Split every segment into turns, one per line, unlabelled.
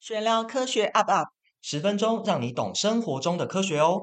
玄聊科学 UP UP，
十分钟让你懂生活中的科学哦。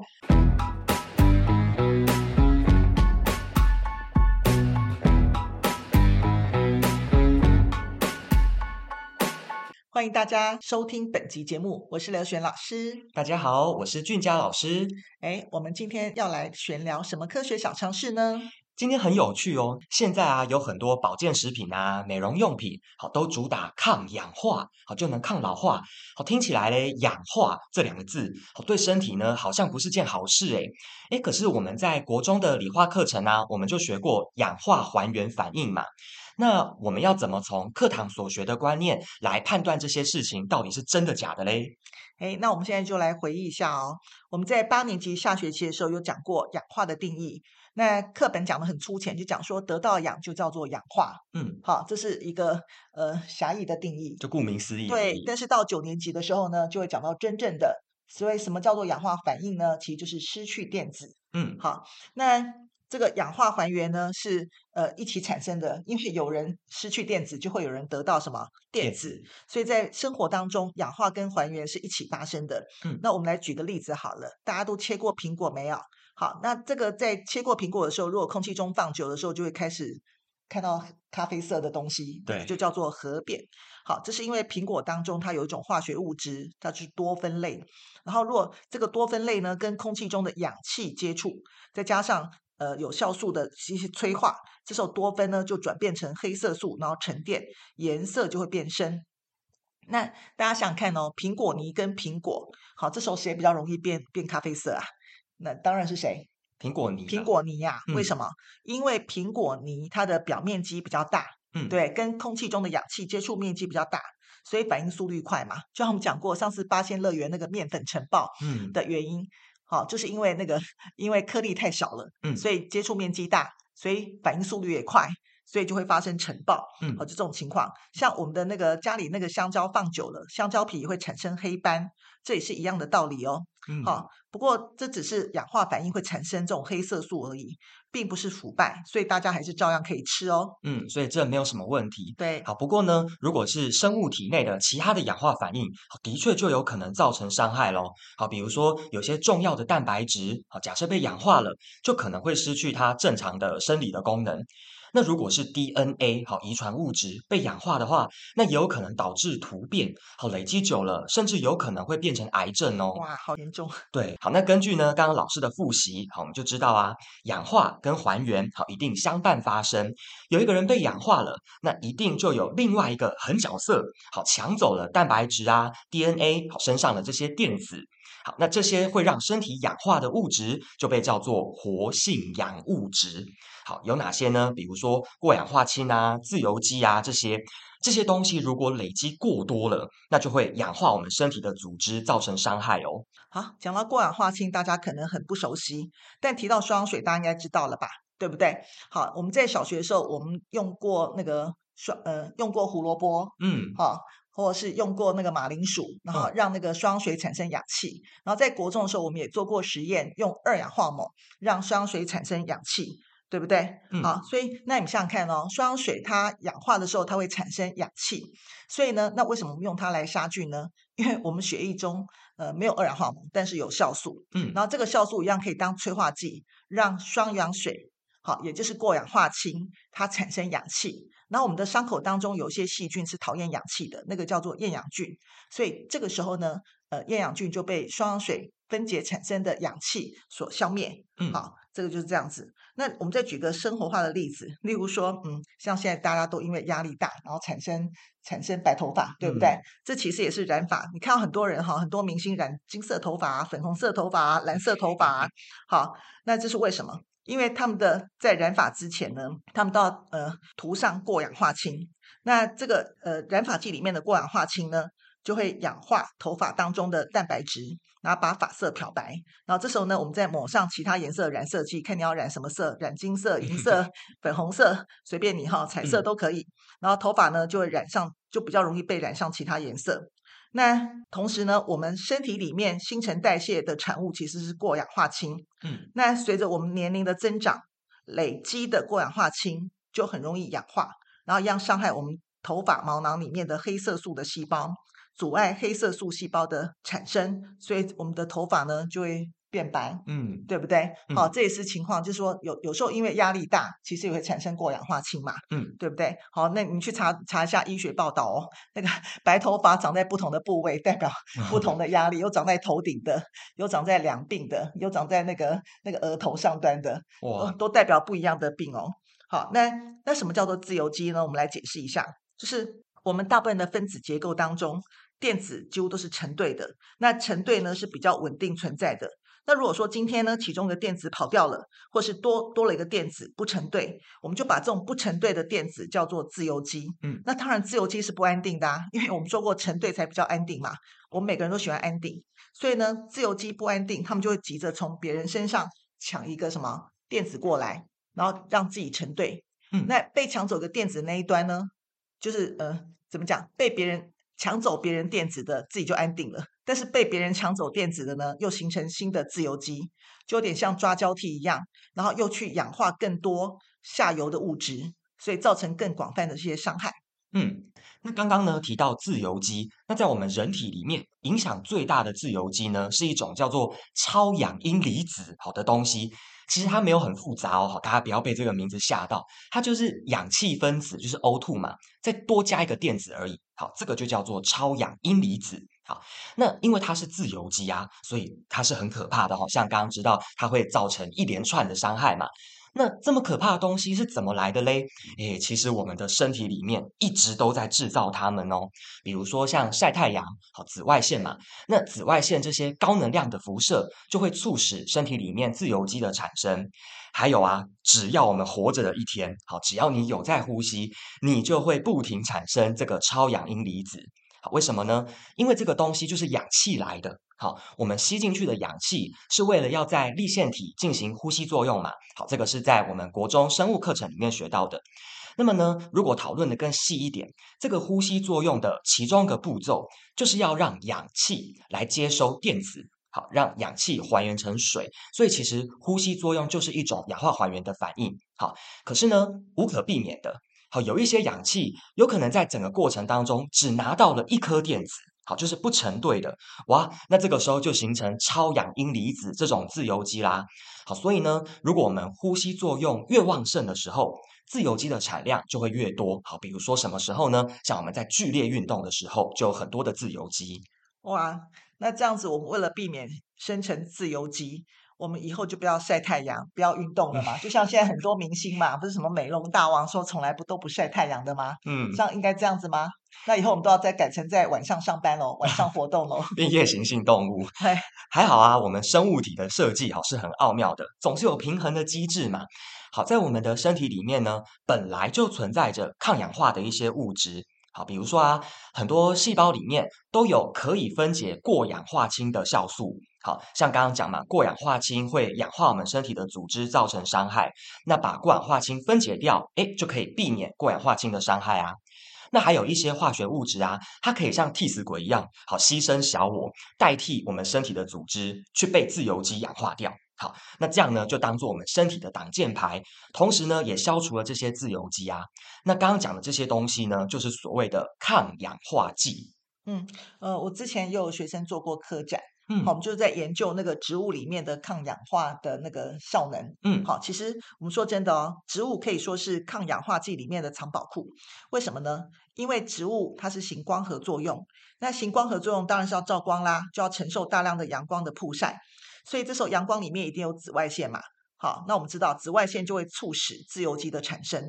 欢迎大家收听本集节目，我是刘璇老师。
大家好，我是俊佳老师。
哎，我们今天要来闲聊什么科学小常识呢？
今天很有趣哦，现在啊有很多保健食品啊、美容用品，好都主打抗氧化，好就能抗老化，好听起来嘞，氧化这两个字，好对身体呢好像不是件好事诶诶，可是我们在国中的理化课程啊，我们就学过氧化还原反应嘛，那我们要怎么从课堂所学的观念来判断这些事情到底是真的假的嘞？
诶，那我们现在就来回忆一下哦，我们在八年级下学期的时候有讲过氧化的定义。那课本讲的很粗浅，就讲说得到氧就叫做氧化，嗯，好，这是一个呃狭义的定义，
就顾名思义。
对，但是到九年级的时候呢，就会讲到真正的，所以什么叫做氧化反应呢？其实就是失去电子，嗯，好，那这个氧化还原呢是呃一起产生的，因为有人失去电子，就会有人得到什么电子，电子，所以在生活当中，氧化跟还原是一起发生的。嗯，那我们来举个例子好了，大家都切过苹果没有？好，那这个在切过苹果的时候，如果空气中放久的时候，就会开始看到咖啡色的东西，对，就叫做核变。好，这是因为苹果当中它有一种化学物质，它是多酚类。然后，如果这个多酚类呢跟空气中的氧气接触，再加上呃有酵素的一些催化，这时候多酚呢就转变成黑色素，然后沉淀，颜色就会变深。那大家想想看哦，苹果泥跟苹果，好，这时候谁比较容易变变咖啡色啊？那当然是谁？
苹果泥。
苹果泥呀、啊？嗯、为什么？因为苹果泥它的表面积比较大，嗯，对，跟空气中的氧气接触面积比较大，所以反应速率快嘛。就像我们讲过，上次八仙乐园那个面粉尘爆，嗯，的原因，好、嗯哦，就是因为那个因为颗粒太小了，嗯，所以接触面积大，所以反应速率也快。所以就会发生尘爆，嗯，好，就这种情况。像我们的那个家里那个香蕉放久了，香蕉皮会产生黑斑，这也是一样的道理哦。嗯，好，不过这只是氧化反应会产生这种黑色素而已，并不是腐败，所以大家还是照样可以吃哦。
嗯，所以这没有什么问题。
对，
好，不过呢，如果是生物体内的其他的氧化反应，的确就有可能造成伤害喽。好，比如说有些重要的蛋白质，好，假设被氧化了，就可能会失去它正常的生理的功能。那如果是 DNA 好遗传物质被氧化的话，那也有可能导致突变，好累积久了，甚至有可能会变成癌症哦。
哇，好严重。
对，好，那根据呢刚刚老师的复习，好我们就知道啊，氧化跟还原好一定相伴发生。有一个人被氧化了，那一定就有另外一个狠角色，好抢走了蛋白质啊 DNA 好身上的这些电子。好，那这些会让身体氧化的物质就被叫做活性氧物质。好，有哪些呢？比如说过氧化氢啊、自由基啊这些这些东西，如果累积过多了，那就会氧化我们身体的组织，造成伤害哦。
好，讲到过氧化氢，大家可能很不熟悉，但提到双氧水，大家应该知道了吧？对不对？好，我们在小学的时候，我们用过那个双呃，用过胡萝卜，嗯，好，或者是用过那个马铃薯，然后让那个双氧水产生氧气。嗯、然后在国中的时候，我们也做过实验，用二氧化锰让双氧水产生氧气。对不对？嗯、好，所以那你想想看哦，双氧水它氧化的时候，它会产生氧气，所以呢，那为什么我们用它来杀菌呢？因为我们血液中呃没有二氧化锰，但是有酵素，嗯，然后这个酵素一样可以当催化剂，让双氧水好，也就是过氧化氢它产生氧气。然后我们的伤口当中有些细菌是讨厌氧气的，那个叫做厌氧菌，所以这个时候呢，呃，厌氧菌就被双氧水分解产生的氧气所消灭，嗯，好。这个就是这样子。那我们再举个生活化的例子，例如说，嗯，像现在大家都因为压力大，然后产生产生白头发，对不对？嗯、这其实也是染发。你看到很多人哈，很多明星染金色头发、粉红色头发、蓝色头发，好，那这是为什么？因为他们的在染发之前呢，他们都要呃涂上过氧化氢。那这个呃染发剂里面的过氧化氢呢，就会氧化头发当中的蛋白质。然后把发色漂白，然后这时候呢，我们再抹上其他颜色的染色剂，看你要染什么色，染金色、银色、粉红色，随便你哈，彩色都可以。然后头发呢就会染上，就比较容易被染上其他颜色。那同时呢，我们身体里面新陈代谢的产物其实是过氧化氢。嗯，那随着我们年龄的增长，累积的过氧化氢就很容易氧化，然后一样伤害我们头发毛囊里面的黑色素的细胞。阻碍黑色素细胞的产生，所以我们的头发呢就会变白，嗯，对不对？好，这也是情况，就是说有有时候因为压力大，其实也会产生过氧化氢嘛，嗯，对不对？好，那你去查查一下医学报道哦，那个白头发长在不同的部位，代表不同的压力，有长在头顶的，有长在两鬓的，有长在那个那个额头上端的，哇，都代表不一样的病哦。好，那那什么叫做自由基呢？我们来解释一下，就是我们大部分的分子结构当中，电子几乎都是成对的，那成对呢是比较稳定存在的。那如果说今天呢，其中的电子跑掉了，或是多多了一个电子不成对，我们就把这种不成对的电子叫做自由基。嗯，那当然自由基是不安定的啊，因为我们说过成对才比较安定嘛。我们每个人都喜欢安定，所以呢，自由基不安定，他们就会急着从别人身上抢一个什么电子过来，然后让自己成对。嗯，那被抢走的电子那一端呢，就是呃，怎么讲？被别人抢走别人电子的，自己就安定了。但是被别人抢走电子的呢，又形成新的自由基，就有点像抓交替一样，然后又去氧化更多下游的物质，所以造成更广泛的这些伤害。
嗯，那刚刚呢提到自由基，那在我们人体里面影响最大的自由基呢，是一种叫做超氧阴离子好的东西。其实它没有很复杂哦，好，大家不要被这个名字吓到，它就是氧气分子，就是 O2 嘛，再多加一个电子而已。好，这个就叫做超氧阴离子。好，那因为它是自由基啊，所以它是很可怕的。好像刚刚知道它会造成一连串的伤害嘛。那这么可怕的东西是怎么来的嘞？诶，其实我们的身体里面一直都在制造它们哦。比如说像晒太阳，好，紫外线嘛。那紫外线这些高能量的辐射就会促使身体里面自由基的产生。还有啊，只要我们活着的一天，好，只要你有在呼吸，你就会不停产生这个超氧阴离子。好，为什么呢？因为这个东西就是氧气来的。好，我们吸进去的氧气是为了要在立腺体进行呼吸作用嘛。好，这个是在我们国中生物课程里面学到的。那么呢，如果讨论的更细一点，这个呼吸作用的其中一个步骤，就是要让氧气来接收电子，好，让氧气还原成水。所以其实呼吸作用就是一种氧化还原的反应。好，可是呢，无可避免的。好，有一些氧气有可能在整个过程当中只拿到了一颗电子，好，就是不成对的，哇，那这个时候就形成超氧阴离子这种自由基啦。好，所以呢，如果我们呼吸作用越旺盛的时候，自由基的产量就会越多。好，比如说什么时候呢？像我们在剧烈运动的时候，就有很多的自由基。
哇，那这样子，我们为了避免生成自由基。我们以后就不要晒太阳，不要运动了嘛。就像现在很多明星嘛，不是什么美容大王说从来不都不晒太阳的吗？嗯，这样应该这样子吗？那以后我们都要再改成在晚上上班喽，晚上活动喽。
变夜行性动物，嘿还好啊。我们生物体的设计好是很奥妙的，总是有平衡的机制嘛。好，在我们的身体里面呢，本来就存在着抗氧化的一些物质。好，比如说啊，很多细胞里面都有可以分解过氧化氢的酵素。好，像刚刚讲嘛，过氧化氢会氧化我们身体的组织，造成伤害。那把过氧化氢分解掉，哎，就可以避免过氧化氢的伤害啊。那还有一些化学物质啊，它可以像替死鬼一样，好，牺牲小我，代替我们身体的组织去被自由基氧化掉。好，那这样呢，就当做我们身体的挡箭牌，同时呢，也消除了这些自由基啊。那刚刚讲的这些东西呢，就是所谓的抗氧化剂。
嗯，呃，我之前也有学生做过科展，嗯，好，我们就是在研究那个植物里面的抗氧化的那个效能。嗯，好，其实我们说真的哦，植物可以说是抗氧化剂里面的藏宝库。为什么呢？因为植物它是行光合作用，那行光合作用当然是要照光啦，就要承受大量的阳光的曝晒。所以这时候阳光里面一定有紫外线嘛，好，那我们知道紫外线就会促使自由基的产生，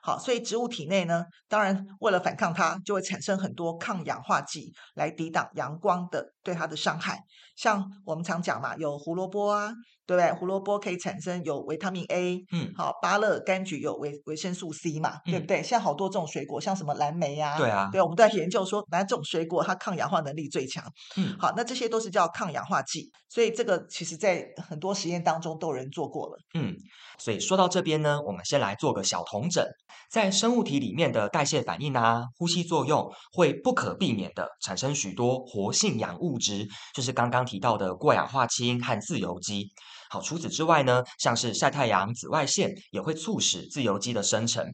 好，所以植物体内呢，当然为了反抗它，就会产生很多抗氧化剂来抵挡阳光的对它的伤害，像我们常讲嘛，有胡萝卜啊。对不对？胡萝卜可以产生有维他命 A，嗯，好，芭乐、柑橘有维维生素 C 嘛，嗯、对不对？现在好多这种水果，像什么蓝莓啊，
对啊，
对，我们都在研究说，哪种水果它抗氧化能力最强？嗯，好，那这些都是叫抗氧化剂，所以这个其实在很多实验当中都有人做过了。
嗯，所以说到这边呢，我们先来做个小统整，在生物体里面的代谢反应啊，呼吸作用会不可避免的产生许多活性氧物质，就是刚刚提到的过氧化氢和自由基。好，除此之外呢，像是晒太阳、紫外线也会促使自由基的生成。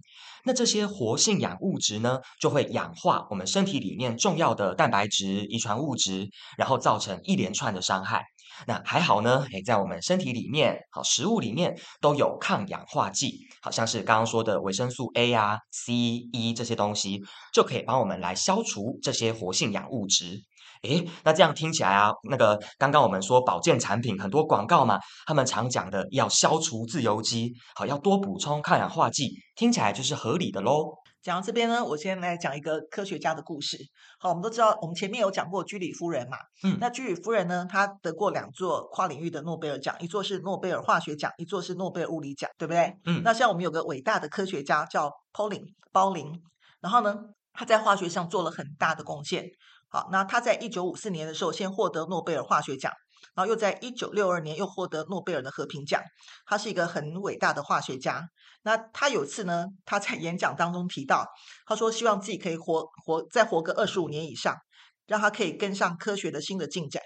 那这些活性氧物质呢，就会氧化我们身体里面重要的蛋白质、遗传物质，然后造成一连串的伤害。那还好呢，诶，在我们身体里面，好，食物里面都有抗氧化剂，好像是刚刚说的维生素 A 啊、C、E 这些东西，就可以帮我们来消除这些活性氧物质。诶，那这样听起来啊，那个刚刚我们说保健产品很多广告嘛，他们常讲的要消除自由基，好，要多补充抗氧化剂，听起来就是合理的喽。
讲到这边呢，我先来讲一个科学家的故事。好，我们都知道，我们前面有讲过居里夫人嘛。嗯，那居里夫人呢，她得过两座跨领域的诺贝尔奖，一座是诺贝尔化学奖，一座是诺贝尔物理奖，对不对？嗯，那像我们有个伟大的科学家叫 Pauling 鲍林，然后呢，他在化学上做了很大的贡献。好，那他在一九五四年的时候先获得诺贝尔化学奖。然后又在一九六二年又获得诺贝尔的和平奖，他是一个很伟大的化学家。那他有次呢，他在演讲当中提到，他说希望自己可以活活再活个二十五年以上，让他可以跟上科学的新的进展。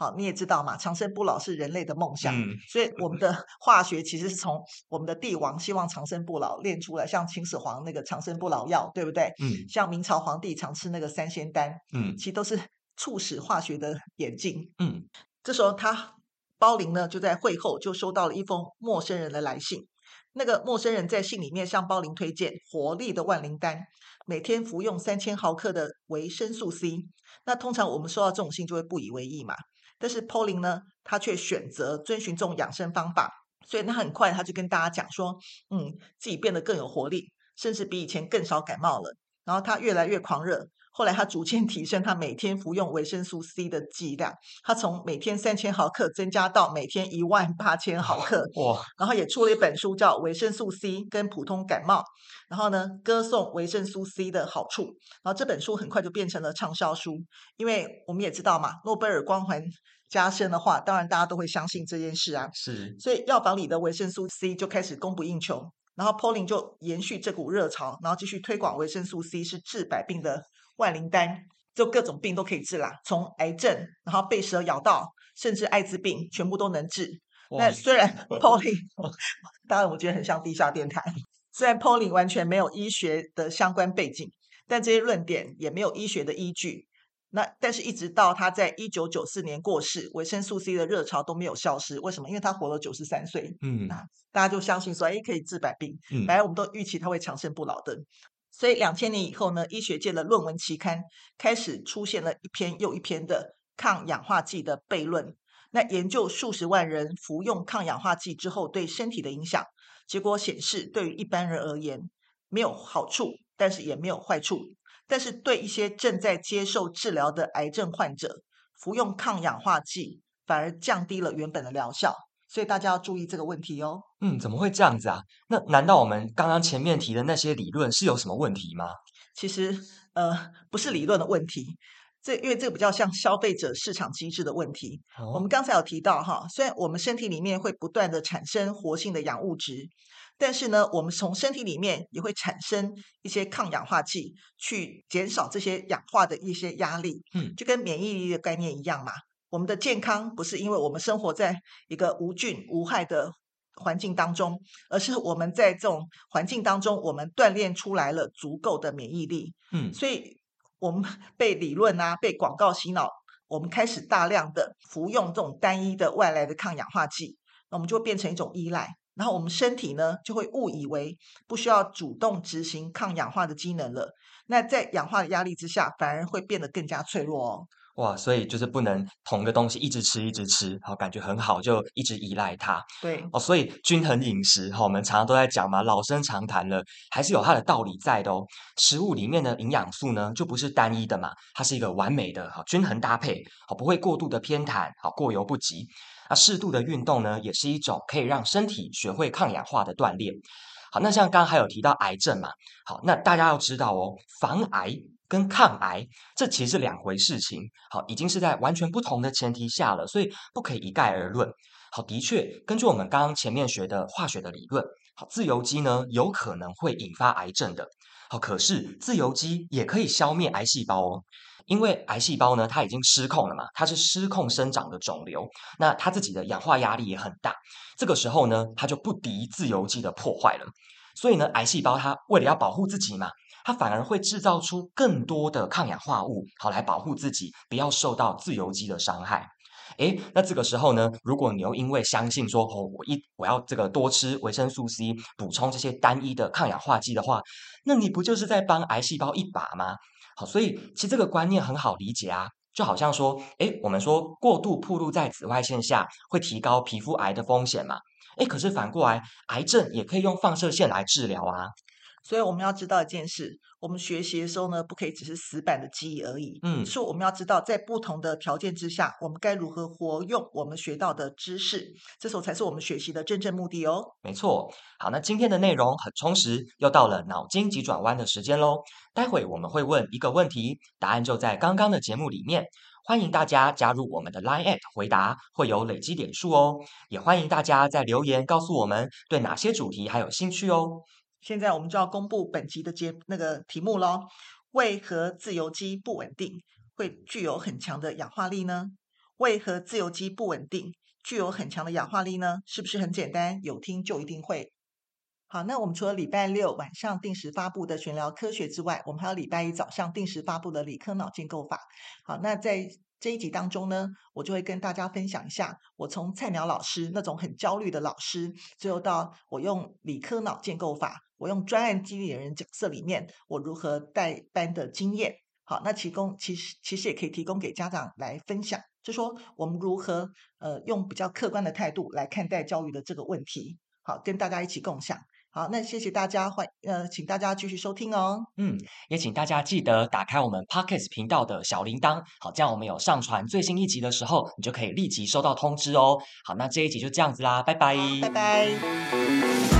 好，你也知道嘛，长生不老是人类的梦想，嗯、所以我们的化学其实是从我们的帝王希望长生不老练出来，像秦始皇那个长生不老药，对不对？嗯。像明朝皇帝常吃那个三仙丹，嗯，其实都是促使化学的演进，嗯。这时候，他包林呢就在会后就收到了一封陌生人的来信。那个陌生人在信里面向包林推荐活力的万灵丹，每天服用三千毫克的维生素 C。那通常我们收到这种信就会不以为意嘛，但是 Pauline 呢，他却选择遵循这种养生方法，所以他很快他就跟大家讲说，嗯，自己变得更有活力，甚至比以前更少感冒了。然后他越来越狂热。后来他逐渐提升他每天服用维生素 C 的剂量，他从每天三千毫克增加到每天一万八千毫克。哇！然后也出了一本书叫《维生素 C 跟普通感冒》，然后呢，歌颂维生素 C 的好处。然后这本书很快就变成了畅销书，因为我们也知道嘛，诺贝尔光环加深的话，当然大家都会相信这件事啊。是，所以药房里的维生素 C 就开始供不应求。然后 Pauling 就延续这股热潮，然后继续推广维生素 C 是治百病的。万灵丹就各种病都可以治啦，从癌症，然后被蛇咬到，甚至艾滋病，全部都能治。那哇虽然 polling 当然我觉得很像地下电台。虽然 polling 完全没有医学的相关背景，但这些论点也没有医学的依据。那但是，一直到他在一九九四年过世，维生素 C 的热潮都没有消失。为什么？因为他活了九十三岁。嗯，那大家就相信说，哎，可以治百病。嗯，本来我们都预期他会长生不老的。所以两千年以后呢，医学界的论文期刊开始出现了一篇又一篇的抗氧化剂的悖论。那研究数十万人服用抗氧化剂之后对身体的影响，结果显示，对于一般人而言没有好处，但是也没有坏处。但是对一些正在接受治疗的癌症患者，服用抗氧化剂反而降低了原本的疗效。所以大家要注意这个问题哦。
嗯，怎么会这样子啊？那难道我们刚刚前面提的那些理论是有什么问题吗？
其实，呃，不是理论的问题，这因为这个比较像消费者市场机制的问题。哦、我们刚才有提到哈，虽然我们身体里面会不断的产生活性的氧物质，但是呢，我们从身体里面也会产生一些抗氧化剂，去减少这些氧化的一些压力。嗯，就跟免疫力的概念一样嘛。我们的健康不是因为我们生活在一个无菌无害的环境当中，而是我们在这种环境当中，我们锻炼出来了足够的免疫力。嗯，所以我们 被理论啊，被广告洗脑，我们开始大量的服用这种单一的外来的抗氧化剂，那我们就会变成一种依赖，然后我们身体呢就会误以为不需要主动执行抗氧化的机能了。那在氧化的压力之下，反而会变得更加脆弱哦。
哇，所以就是不能同个东西一直吃一直吃，好，感觉很好，就一直依赖它。对哦，所以均衡饮食，哈，我们常常都在讲嘛，老生常谈了，还是有它的道理在的哦。食物里面的营养素呢，就不是单一的嘛，它是一个完美的，好，均衡搭配，好，不会过度的偏袒，好，过犹不及。那适度的运动呢，也是一种可以让身体学会抗氧化的锻炼。好，那像刚刚还有提到癌症嘛，好，那大家要知道哦，防癌。跟抗癌，这其实是两回事情。好，已经是在完全不同的前提下了，所以不可以一概而论。好，的确，根据我们刚刚前面学的化学的理论，好，自由基呢有可能会引发癌症的。好，可是自由基也可以消灭癌细胞哦。因为癌细胞呢，它已经失控了嘛，它是失控生长的肿瘤，那它自己的氧化压力也很大，这个时候呢，它就不敌自由基的破坏了，所以呢，癌细胞它为了要保护自己嘛，它反而会制造出更多的抗氧化物，好来保护自己，不要受到自由基的伤害。诶，那这个时候呢，如果你又因为相信说，哦，我一我要这个多吃维生素 C，补充这些单一的抗氧化剂的话，那你不就是在帮癌细胞一把吗？好，所以其实这个观念很好理解啊，就好像说，诶，我们说过度暴露在紫外线下会提高皮肤癌的风险嘛，诶，可是反过来，癌症也可以用放射线来治疗啊。
所以我们要知道一件事，我们学习的时候呢，不可以只是死板的记忆而已。嗯，是我们要知道，在不同的条件之下，我们该如何活用我们学到的知识，这时候才是我们学习的真正目的哦。
没错。好，那今天的内容很充实，又到了脑筋急转弯的时间喽。待会我们会问一个问题，答案就在刚刚的节目里面。欢迎大家加入我们的 Line@ at 回答，会有累积点数哦。也欢迎大家在留言告诉我们对哪些主题还有兴趣哦。
现在我们就要公布本集的节那个题目喽。为何自由基不稳定会具有很强的氧化力呢？为何自由基不稳定具有很强的氧化力呢？是不是很简单？有听就一定会。好，那我们除了礼拜六晚上定时发布的玄聊科学之外，我们还有礼拜一早上定时发布的理科脑建构法。好，那在这一集当中呢，我就会跟大家分享一下，我从菜鸟老师那种很焦虑的老师，最后到我用理科脑建构法，我用专案经理人角色里面，我如何带班的经验。好，那提供其实其实也可以提供给家长来分享，就说我们如何呃用比较客观的态度来看待教育的这个问题。好，跟大家一起共享。好，那谢谢大家，欢呃，请大家继续收听哦。
嗯，也请大家记得打开我们 Podcast 频道的小铃铛，好，这样我们有上传最新一集的时候，你就可以立即收到通知哦。好，那这一集就这样子啦，拜拜，
拜拜。